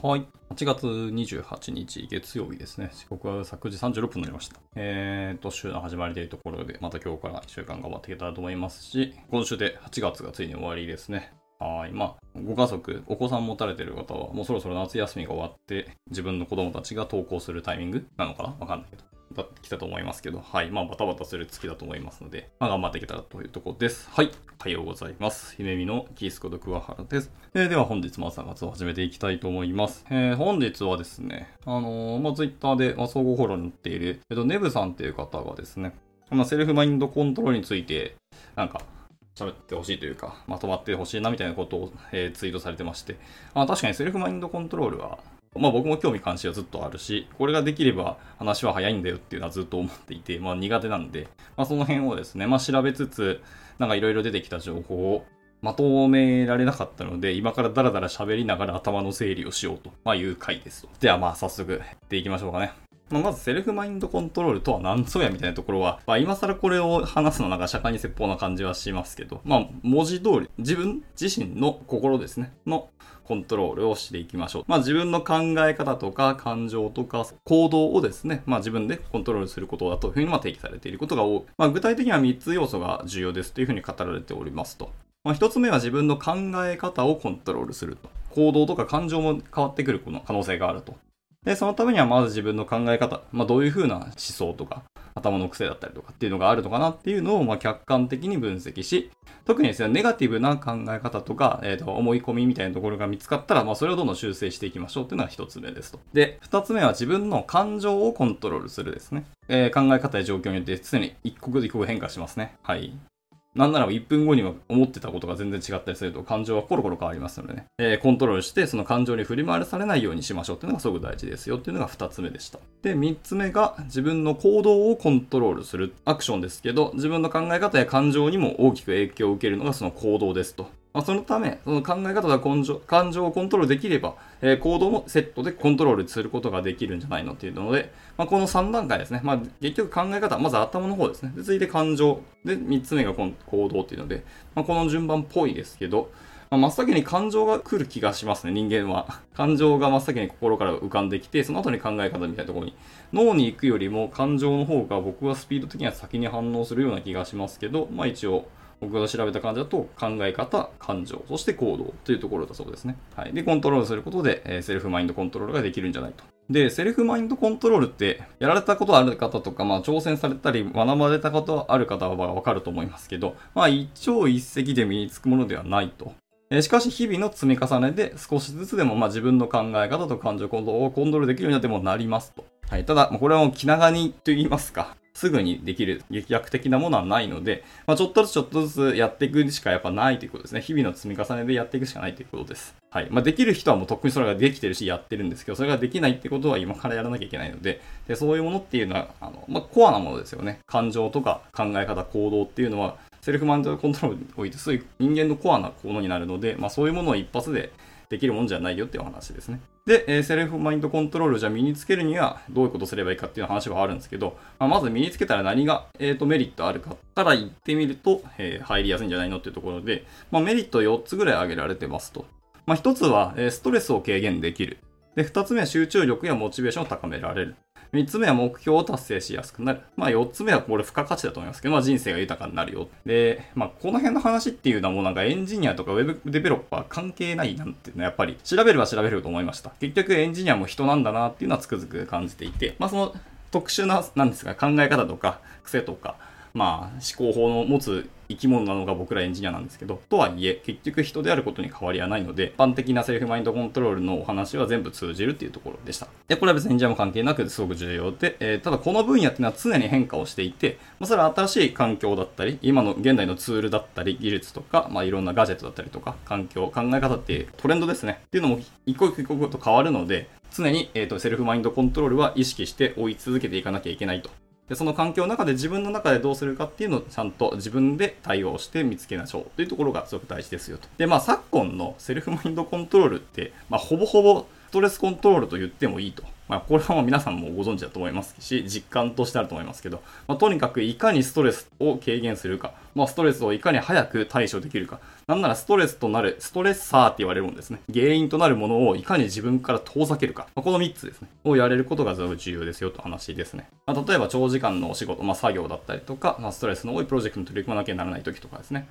はい。8月28日月曜日ですね。時刻は昨時36分になりました。えーと、週の始まりというところで、また今日から1週間頑張っていけたらと思いますし、今週で8月がついに終わりですね。はい。まあ、ご家族、お子さん持たれてる方は、もうそろそろ夏休みが終わって、自分の子供たちが登校するタイミングなのかな？わかんないけど。だってきたと思いますけど、はい。まあ、バタバタする月だと思いますので、まあ、頑張っていけたらというところです。はい。おはようございます。姫美のキースコと桑原です。えー、では本日も朝活を始めていきたいと思います。えー、本日はですね、あのー、まあ、ツイッターで、まあ、総合フォローに載っている、えっと、ネブさんっていう方がですね、まあ、セルフマインドコントロールについて、なんか、喋ってほしいというか、まとまってほしいなみたいなことを、えー、ツイートされてまして、あ確かにセルフマインドコントロールはまあ僕も興味関心はずっとあるし、これができれば話は早いんだよっていうのはずっと思っていて、まあ苦手なんで、まあその辺をですね、まあ調べつつ、なんかいろいろ出てきた情報をまとめられなかったので、今からダラダラ喋りながら頭の整理をしようと、まあ、いう回ですと。ではまあ早速やっていきましょうかね。まあ、まずセルフマインドコントロールとは何ぞやみたいなところは、まあ、今更これを話すのなんか釈迦に説法な感じはしますけど、まあ、文字通り、自分自身の心ですね、のコントロールをしていきましょう。まあ、自分の考え方とか感情とか行動をですね、まあ、自分でコントロールすることだというふうにま定義されていることが多い。まあ、具体的には3つ要素が重要ですというふうに語られておりますと。まあ、1つ目は自分の考え方をコントロールすると。行動とか感情も変わってくるこの可能性があると。で、そのためにはまず自分の考え方、まあ、どういうふうな思想とか、頭の癖だったりとかっていうのがあるのかなっていうのを、ま客観的に分析し、特にですね、ネガティブな考え方とか、えっ、ー、と、思い込みみたいなところが見つかったら、まあ、それをどんどん修正していきましょうっていうのが一つ目ですと。で、二つ目は自分の感情をコントロールするですね。えー、考え方や状況によって常に一刻一刻変化しますね。はい。なんなら1分後には思ってたことが全然違ったりすると感情はコロコロ変わりますのでね、えー、コントロールしてその感情に振り回されないようにしましょうっていうのがすごく大事ですよっていうのが2つ目でした。で、3つ目が自分の行動をコントロールするアクションですけど、自分の考え方や感情にも大きく影響を受けるのがその行動ですと。まあ、そのため、その考え方や感情感情をコントロールできれば、えー、行動もセットでコントロールすることができるんじゃないのっていうので、まあ、この3段階ですね。まあ、結局考え方、まず頭の方ですね。で続いて感情。で、3つ目が行動っていうので、まあ、この順番っぽいですけど、まあ、真っ先に感情が来る気がしますね、人間は。感情が真っ先に心から浮かんできて、その後に考え方みたいなところに。脳に行くよりも感情の方が僕はスピード的には先に反応するような気がしますけど、まあ一応、僕が調べた感じだと考え方、感情、そして行動というところだそうですね。はい。で、コントロールすることで、えー、セルフマインドコントロールができるんじゃないと。で、セルフマインドコントロールって、やられたことある方とか、まあ、挑戦されたり、学ばれたことある方はわかると思いますけど、まあ、一朝一夕で身につくものではないと。えしかし、日々の積み重ねで少しずつでも、まあ、自分の考え方と感情行動をコントロールできるようになってもなりますと。はい。ただ、これはもう気長にと言いますか。すぐにできる劇薬的なものはないので、まあ、ちょっとずつちょっとずつやっていくしかやっぱないということですね。日々の積み重ねでやっていくしかないということです。はい。まあ、できる人はもうとっくにそれができてるしやってるんですけど、それができないってことは今からやらなきゃいけないので、でそういうものっていうのは、あの、まあ、コアなものですよね。感情とか考え方、行動っていうのは、セルフマンドコントロールにおいて、そういう人間のコアなものになるので、まあ、そういうものを一発でできるもんじゃないよっていう話ですね。で、え、セルフマインドコントロールじゃ身につけるにはどういうことすればいいかっていう話はあるんですけど、まあ、まず身につけたら何が、えーと、メリットあるかから言ってみると、えー、入りやすいんじゃないのっていうところで、まあ、メリット4つぐらい挙げられてますと。まあ、1つは、え、ストレスを軽減できる。で、2つ目は集中力やモチベーションを高められる。3つ目は目標を達成しやすくなる。まあ4つ目はこれ付加価値だと思いますけど、まあ人生が豊かになるよ。で、まあこの辺の話っていうのはもうなんかエンジニアとかウェブデベロッパー関係ないなんていうのはやっぱり調べれば調べると思いました。結局エンジニアも人なんだなっていうのはつくづく感じていて、まあその特殊な、なんですか、考え方とか癖とか、まあ思考法の持つ生き物なのが僕らエンジニアなんですけど、とはいえ、結局人であることに変わりはないので、一般的なセルフマインドコントロールのお話は全部通じるっていうところでした。で、これは別にエンジニアも関係なくすごく重要で、えー、ただこの分野っていうのは常に変化をしていて、まあ、それは新しい環境だったり、今の現代のツールだったり、技術とか、まあいろんなガジェットだったりとか、環境、考え方っていうトレンドですね。っていうのも一個一個と変わるので、常に、えーとセルフマインドコントロールは意識して追い続けていかなきゃいけないとで、その環境の中で自分の中でどうするかっていうのをちゃんと自分で対応して見つけましょう。というところがすごく大事ですよと。で、まあ昨今のセルフマインドコントロールって、まあほぼほぼストレスコントロールと言ってもいいと。まあ、これはもう皆さんもご存知だと思いますし、実感としてあると思いますけど、まあ、とにかくいかにストレスを軽減するか、まあ、ストレスをいかに早く対処できるか、なんならストレスとなる、ストレッサーって言われるものですね。原因となるものをいかに自分から遠ざけるか、まあ、この3つですね。をやれることが重要ですよと話ですね。まあ、例えば長時間のお仕事、まあ、作業だったりとか、まあ、ストレスの多いプロジェクトに取り組まなきゃならない時とかですね。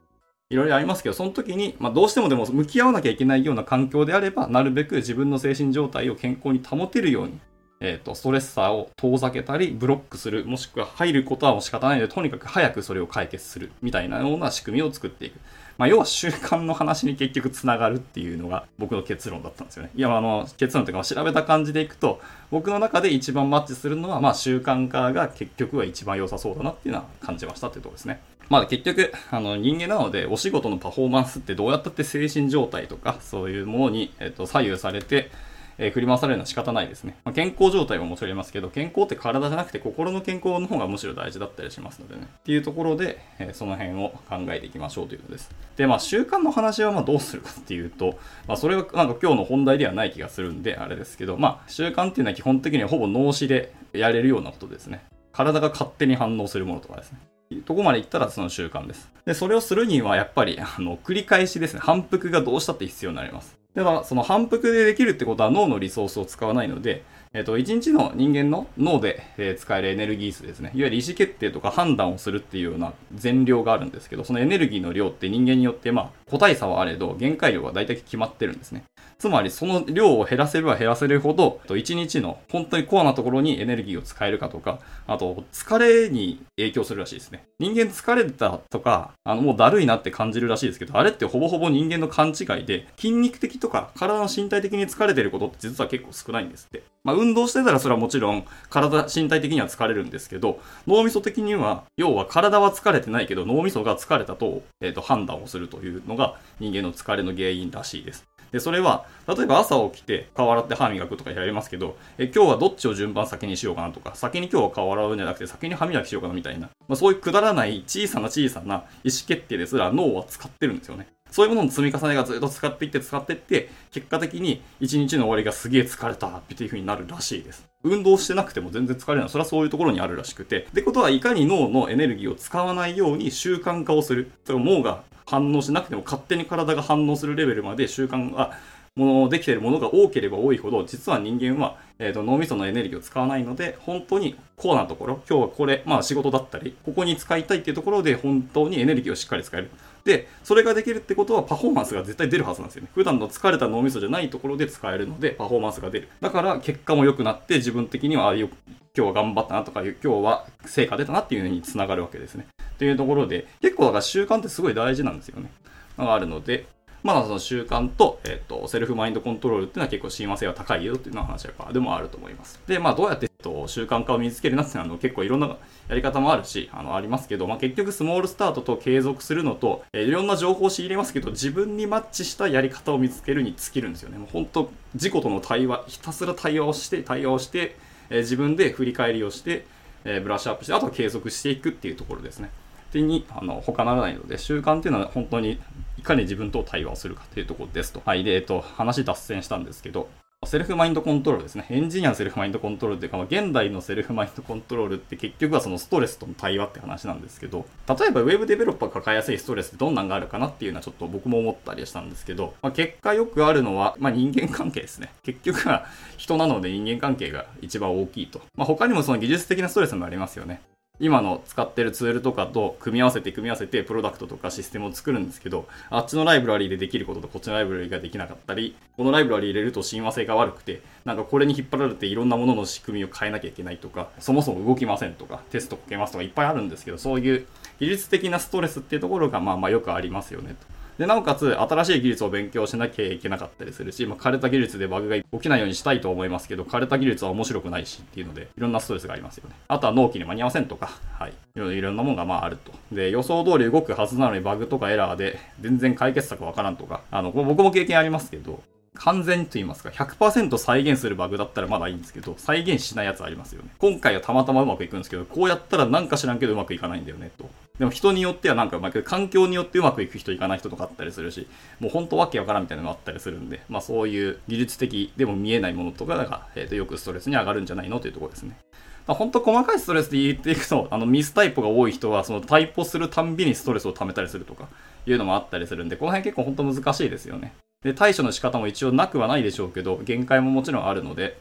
いろいろありますけど、その時に、まあ、どうしてもでも向き合わなきゃいけないような環境であれば、なるべく自分の精神状態を健康に保てるように、えっ、ー、と、ストレッサーを遠ざけたり、ブロックする、もしくは入ることはもう仕方ないので、とにかく早くそれを解決する、みたいなような仕組みを作っていく。まあ、要は習慣の話に結局つながるっていうのが僕の結論だったんですよね。いや、あの、結論というか、調べた感じでいくと、僕の中で一番マッチするのは、まあ、習慣化が結局は一番良さそうだなっていうのは感じましたっていうところですね。まあ結局、あの人間なのでお仕事のパフォーマンスってどうやったって精神状態とかそういうものに、えっと、左右されて、えー、振り回されるのは仕方ないですね。まあ、健康状態はもちろんありますけど、健康って体じゃなくて心の健康の方がむしろ大事だったりしますのでね。っていうところで、えー、その辺を考えていきましょうというのです。で、まあ習慣の話はまあどうするかっていうと、まあそれはなんか今日の本題ではない気がするんで、あれですけど、まあ習慣っていうのは基本的にはほぼ脳死でやれるようなことですね。体が勝手に反応するものとかですね。とこまで行ったらその習慣です。で、それをするにはやっぱり、あの、繰り返しですね、反復がどうしたって必要になります。だから、その反復でできるってことは脳のリソースを使わないので、えっ、と、1日の人間の脳で、え使えるエネルギー数ですね。いわゆる意思決定とか判断をするっていうような全量があるんですけど、そのエネルギーの量って人間によって、まあ、個体差はあれど、限界量が大体決まってるんですね。つまりその量を減らせれば減らせるほど、1日の本当にコアなところにエネルギーを使えるかとか、あと疲れに影響するらしいですね。人間疲れたとか、あのもうだるいなって感じるらしいですけど、あれってほぼほぼ人間の勘違いで、筋肉的とか体の身体的に疲れてることって実は結構少ないんですって。まあ運動してたらそれはもちろん体、身体的には疲れるんですけど、脳みそ的には、要は体は疲れてないけど脳みそが疲れたと、えっ、ー、と判断をするというのが人間の疲れの原因らしいです。で、それは、例えば朝起きて顔洗って歯磨くとかやりますけど、え今日はどっちを順番先にしようかなとか、先に今日は顔洗うんじゃなくて先に歯磨きしようかなみたいな、まあ、そういうくだらない小さな小さな意思決定ですら脳は使ってるんですよね。そういうものの積み重ねがずっと使っていって使っていって、結果的に一日の終わりがすげえ疲れたっていう風になるらしいです。運動してなくても全然疲れない。それはそういうところにあるらしくて。ってことはいかに脳のエネルギーを使わないように習慣化をする。それ脳が反応しなくても勝手に体が反応するレベルまで習慣がものできているものが多ければ多いほど、実は人間は、えーと、脳みそのエネルギーを使わないので、本当にコアなところ、今日はこれ、まあ仕事だったり、ここに使いたいっていうところで本当にエネルギーをしっかり使える。で、それができるってことはパフォーマンスが絶対出るはずなんですよね。普段の疲れた脳みそじゃないところで使えるので、パフォーマンスが出る。だから結果も良くなって、自分的には、あ今日は頑張ったなとか、今日は成果出たなっていうのにつながるわけですね。というところで、結構だから習慣ってすごい大事なんですよね。があるので、まあ、その習慣と、えっ、ー、と、セルフマインドコントロールっていうのは結構親和性は高いよっていうのは話はでもあると思います。で、まあ、どうやって、えっと、習慣化を身につけるなっていうのは結構いろんなやり方もあるし、あの、ありますけど、まあ、結局スモールスタートと継続するのと、えー、いろんな情報を仕入れますけど、自分にマッチしたやり方を見つけるに尽きるんですよね。もう本当、自己との対話、ひたすら対話をして、対話をして、えー、自分で振り返りをして、え、ブラッシュアップして、あとは継続していくっていうところですね。に、あの、他ならないので、習慣っていうのは本当にいかに自分と対話をするかというところですと。はい。で、えっと、話脱線したんですけど、セルフマインドコントロールですね。エンジニアのセルフマインドコントロールっていうか、現代のセルフマインドコントロールって結局はそのストレスとの対話って話なんですけど、例えば Web デベロッパー抱えやすいストレスってどんなんがあるかなっていうのはちょっと僕も思ったりしたんですけど、まあ、結果よくあるのは、まあ、人間関係ですね。結局は人なので人間関係が一番大きいと。まあ、他にもその技術的なストレスもありますよね。今の使ってるツールとかと組み合わせて組み合わせてプロダクトとかシステムを作るんですけど、あっちのライブラリーでできることとこっちのライブラリーができなかったり、このライブラリー入れると親和性が悪くて、なんかこれに引っ張られていろんなものの仕組みを変えなきゃいけないとか、そもそも動きませんとか、テストかけますとかいっぱいあるんですけど、そういう技術的なストレスっていうところがまあまあよくありますよねと。で、なおかつ、新しい技術を勉強しなきゃいけなかったりするし、まあ、枯れた技術でバグが起きないようにしたいと思いますけど、枯れた技術は面白くないしっていうので、いろんなストレスがありますよね。あとは納期に間に合わせんとか、はい。いろいろなものがまああると。で、予想通り動くはずなのにバグとかエラーで全然解決策わからんとか、あの、僕も経験ありますけど、完全と言いますか、100%再現するバグだったらまだいいんですけど、再現しないやつありますよね。今回はたまたまうまくいくんですけど、こうやったらなんか知らんけどうまくいかないんだよね、と。でも人によってはなんかう、まあ、環境によってうまくいく人いかない人とかあったりするし、もう本当わけわからんみたいなのがあったりするんで、まあそういう技術的でも見えないものとかが、えっ、ー、と、よくストレスに上がるんじゃないのというところですね。まあ、本当細かいストレスで言っていくと、あのミスタイプが多い人は、そのタイプをするたんびにストレスを溜めたりするとかいうのもあったりするんで、この辺結構本当難しいですよね。で、対処の仕方も一応なくはないでしょうけど、限界ももちろんあるので、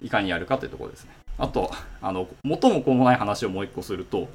いかにやるかというところですね。あと、あの、元も子もない話をもう一個すると、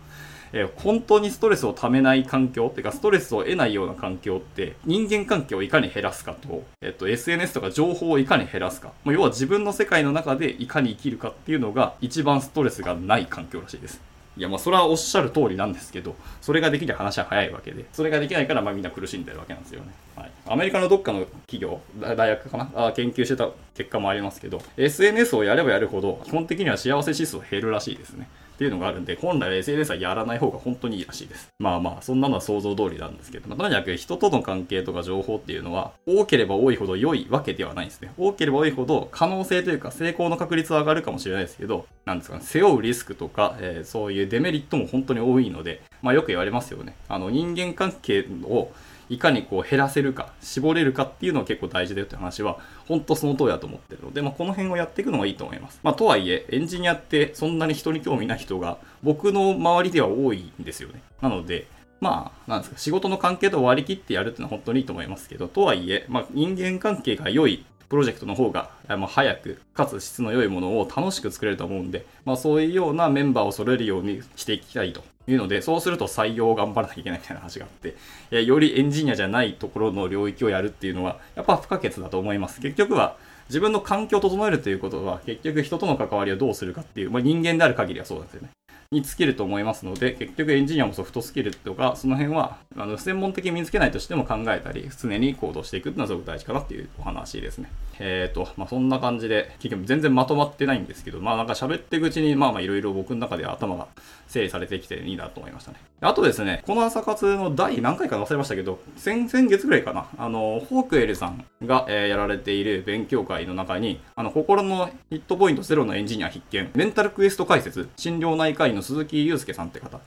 えー、本当にストレスをためない環境っていうか、ストレスを得ないような環境って、人間関係をいかに減らすかと、え、ー、と、SNS とか情報をいかに減らすか。要は自分の世界の中でいかに生きるかっていうのが、一番ストレスがない環境らしいです。いや、まあ、それはおっしゃる通りなんですけど、それができる話は早いわけで、それができないから、まあ、みんな苦しんでるわけなんですよね。はい。アメリカのどっかの企業、大学かな？あ研究してた結果もありますけど、SNS をやればやるほど、基本的には幸せ指数減るらしいですね。っていうのがあるんで、本来 SNS はやらない方が本当にいいらしいです。まあまあ、そんなのは想像通りなんですけど、まあ、とにかく人との関係とか情報っていうのは、多ければ多いほど良いわけではないんですね。多ければ多いほど可能性というか成功の確率は上がるかもしれないですけど、なんですかね、背負うリスクとか、えー、そういうデメリットも本当に多いので、まあよく言われますよね。あの人間関係をいかにこう減らせるか、絞れるかっていうのは結構大事だよって話は、本当その通りだと思ってるので、まあ、この辺をやっていくのがいいと思います。まあ、とはいえ、エンジニアってそんなに人に興味ない人が、僕の周りでは多いんですよね。なので、まあ、なんですか、仕事の関係と割り切ってやるっていうのは本当にいいと思いますけど、とはいえ、まあ、人間関係が良いプロジェクトの方が、ま、早く、かつ質の良いものを楽しく作れると思うんで、まあ、そういうようなメンバーを揃えるようにしていきたいというので、そうすると採用を頑張らなきゃいけないみたいな話があって、えよりエンジニアじゃないところの領域をやるっていうのは、やっぱ不可欠だと思います。結局は、自分の環境を整えるということは、結局人との関わりをどうするかっていう、まあ、人間である限りはそうなんですよね。に尽きると思いますので、結局エンジニアもソフトスキルとか、その辺は、あの、専門的に身につけないとしても考えたり、常に行動していくっていうのはすごく大事かなっていうお話ですね。えっ、ー、と、まあ、そんな感じで、結局全然まとまってないんですけど、まあなんか喋っていくうちに、まあまあいろいろ僕の中で頭が整理されてきていいなと思いましたね。あとですね、この朝活の第何回か忘れましたけど、先々月ぐらいかな、あの、ホークエルさんが、えー、やられている勉強会の中に、あの、心のヒットポイントゼロのエンジニア必見、メンタルクエスト解説、心療内科医の鈴木祐介さんって方、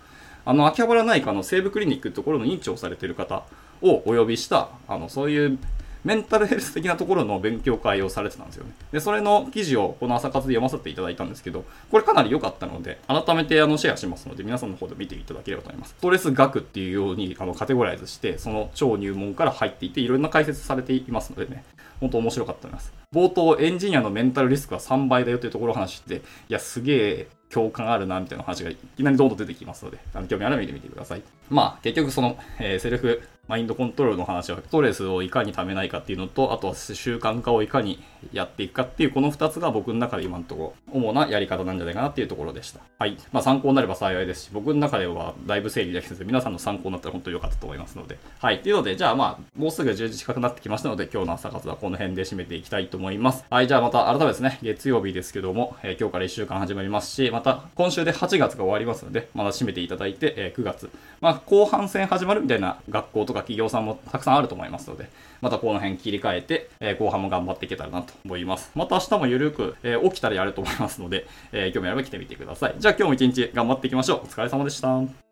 あの、秋葉原内科の西部クリニックってところの院長をされている方をお呼びした、あの、そういうメンタルヘルス的なところの勉強会をされてたんですよね。で、それの記事をこの朝活で読ませていただいたんですけど、これかなり良かったので、改めてあのシェアしますので、皆さんの方で見ていただければと思います。ストレス学っていうようにあのカテゴライズして、その超入門から入っていて、いろんな解説されていますのでね、本当面白かったと思います。冒頭、エンジニアのメンタルリスクは3倍だよというところを話して、いや、すげえ共感あるな、みたいな話がいきなりどんどん出てきますので、あの興味あれば見てみてください。まあ、結局その、えー、セルフマインドコントロールの話は、ストレスをいかにためないかっていうのと、あとは習慣化をいかにやっていくかっていう、この2つが僕の中で今のところ、主なやり方なんじゃないかなっていうところでした。はい。まあ参考になれば幸いですし、僕の中ではだいぶ整理できてて、皆さんの参考になったら本当に良かったと思いますので。はい。というので、じゃあまあ、もうすぐ10時近くなってきましたので、今日の朝活はここの辺で締めていきたいと思います。はい。じゃあまた改めてですね、月曜日ですけども、えー、今日から1週間始まりますし、また今週で8月が終わりますので、まだ締めていただいて、えー、9月。まあ、後半戦始まるみたいな学校とか企業さんもたくさんあると思いますので、またこの辺切り替えて、え、後半も頑張っていけたらなと思います。また明日もゆるく、え、起きたらやると思いますので、えー、興味あれば来てみてください。じゃあ今日も一日頑張っていきましょう。お疲れ様でした。